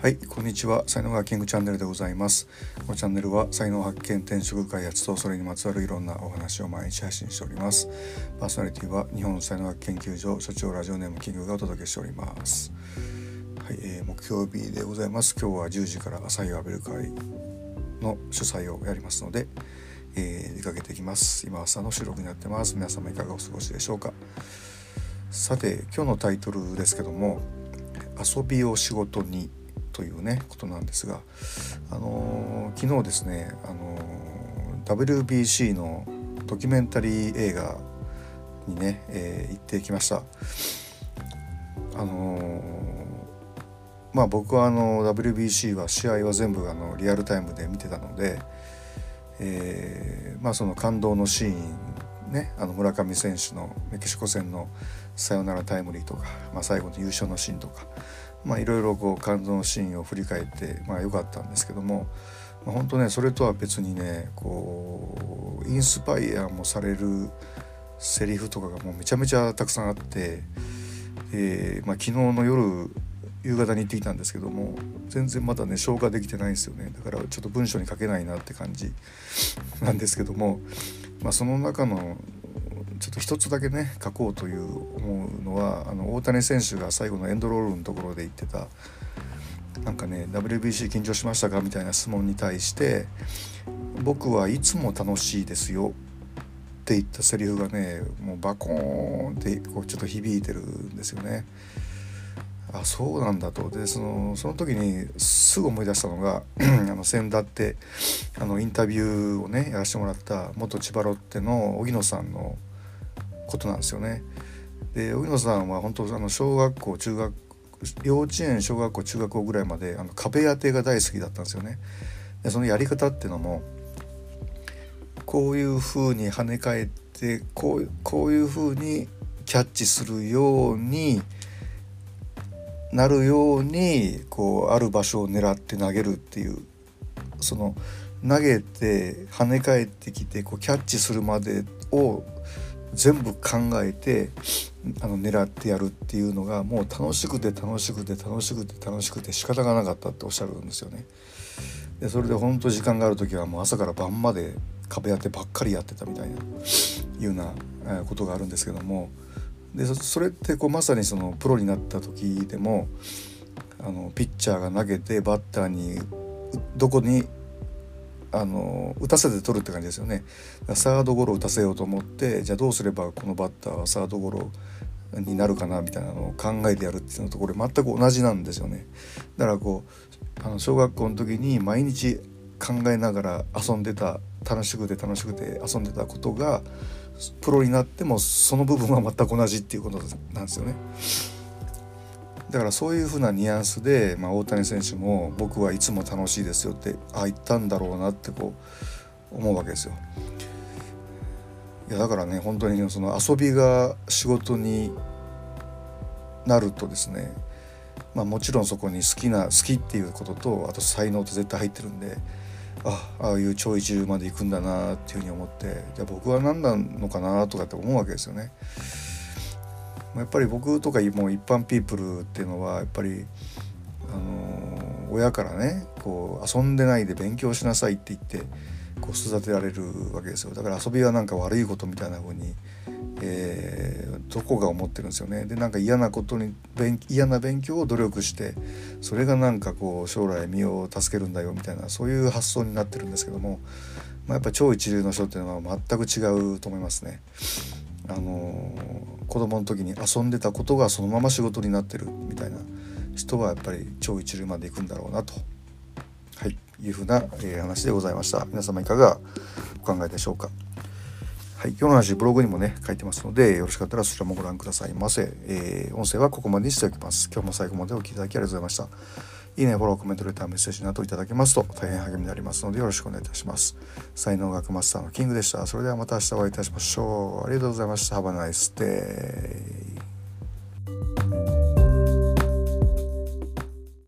はいこんにちは。才能がキングチャンネルでございます。このチャンネルは才能発見転職開発とそれにまつわるいろんなお話を毎日配信しております。パーソナリティは日本才能学研究所所長ラジオネームキングがお届けしております。はい、えー、木曜日でございます。今日は10時から朝日を浴びる会の主催をやりますので、えー、出かけていきます。今朝の収録になってます。皆様いかがお過ごしでしょうか。さて今日のタイトルですけども遊びを仕事にというねことなんですが、あのー、昨日ですね、あのー、WBC のドキュメンタリー映画にね、えー、行ってきました。あのー、まあ僕はあの WBC は試合は全部あのリアルタイムで見てたので、えー、まあその感動のシーンねあの村上選手のメキシコ戦のサヨナラタイムリーとか、まあ、最後の優勝のシーンとかまあいろいろこう感動のシーンを振り返ってまあ良かったんですけども、まあ、本当ねそれとは別にねこうインスパイアもされるセリフとかがもうめちゃめちゃたくさんあって、えーまあ、昨日の夜夕方に行ってきたんですけども全然まだね消化できてないんですよね。だからちょっと文章に書けないなって感じなんですけども、まあ、その中のちょっと一つだけね書こうという思うのはあの大谷選手が最後のエンドロールのところで言ってたなんかね WBC 緊張しましたかみたいな質問に対して僕はいつも楽しいですよって言ったセリフがねもうバコーンってこうちょっと響いてるんですよね。あそうなんだとでそのその時にすぐ思い出したのが あの先だってあのインタビューをねやらせてもらった元千葉ロッテの荻野さんのことなんですよね。で荻野さんは本当あの小学校中学幼稚園小学校中学校ぐらいまであの壁当てが大好きだったんですよね。でそのやり方っていうのもこういう風に跳ね返ってこうこういう風にキャッチするようになるようにこうある場所を狙って投げるっていうその投げて跳ね返ってきてこうキャッチするまでを全部考えてあの狙ってやるっていうのがもう楽しくて楽しくて楽しくて楽しくて仕方がなかったっておっしゃるんですよね。でそれで本当時間がある時はもう朝から晩まで壁当てばっかりやってたみたいないうようなことがあるんですけどもでそれってこうまさにそのプロになった時でもあのピッチャーが投げてバッターにどこにあの打たせて取るって感じですよねサードゴロ打たせようと思ってじゃあどうすればこのバッターはサードゴロになるかなみたいなのを考えてやるっていうのとこれ全く同じなんですよねだからこうあの小学校の時に毎日考えながら遊んでた楽しくて楽しくて遊んでたことがプロになってもその部分は全く同じっていうことなんですよね。だからそういうふうなニュアンスで、まあ、大谷選手も僕はいつも楽しいですよってああ言ったんだろうなってこう思うわけですよ。いやだからね本当にその遊びが仕事になるとですね、まあ、もちろんそこに好きな好きっていうこととあと才能って絶対入ってるんでああいう超一流まで行くんだなっていうふうに思ってじゃあ僕は何なのかなとかって思うわけですよね。やっぱり僕とかもう一般ピープルっていうのはやっぱり、あのー、親からねこう遊んでないで勉強しなさいって言ってこう育てられるわけですよだから遊びはなんか悪いことみたいな風に、えー、どこが思ってるんですよねでなんか嫌なことに嫌な勉強を努力してそれがなんかこう将来身を助けるんだよみたいなそういう発想になってるんですけども、まあ、やっぱ超一流の人っていうのは全く違うと思いますね。あの子供の時に遊んでたことがそのまま仕事になってるみたいな人はやっぱり超一流まで行くんだろうなと、はい、いうふうな、えー、話でございました。皆様いかがお考えでしょうか。はい、今日の話ブログにもね書いてますのでよろしかったらそちらもご覧くださいませ、えー、音声はここまでにしておきます。今日も最後までお聴きいただきありがとうございました。いいね、フォロー、コメント、レター、メッセージなどいただけますと大変励みになりますのでよろしくお願いいたします。才能学マスターのキングでした。それではまた明日お会いいたしましょう。ありがとうございました。Have a nice day.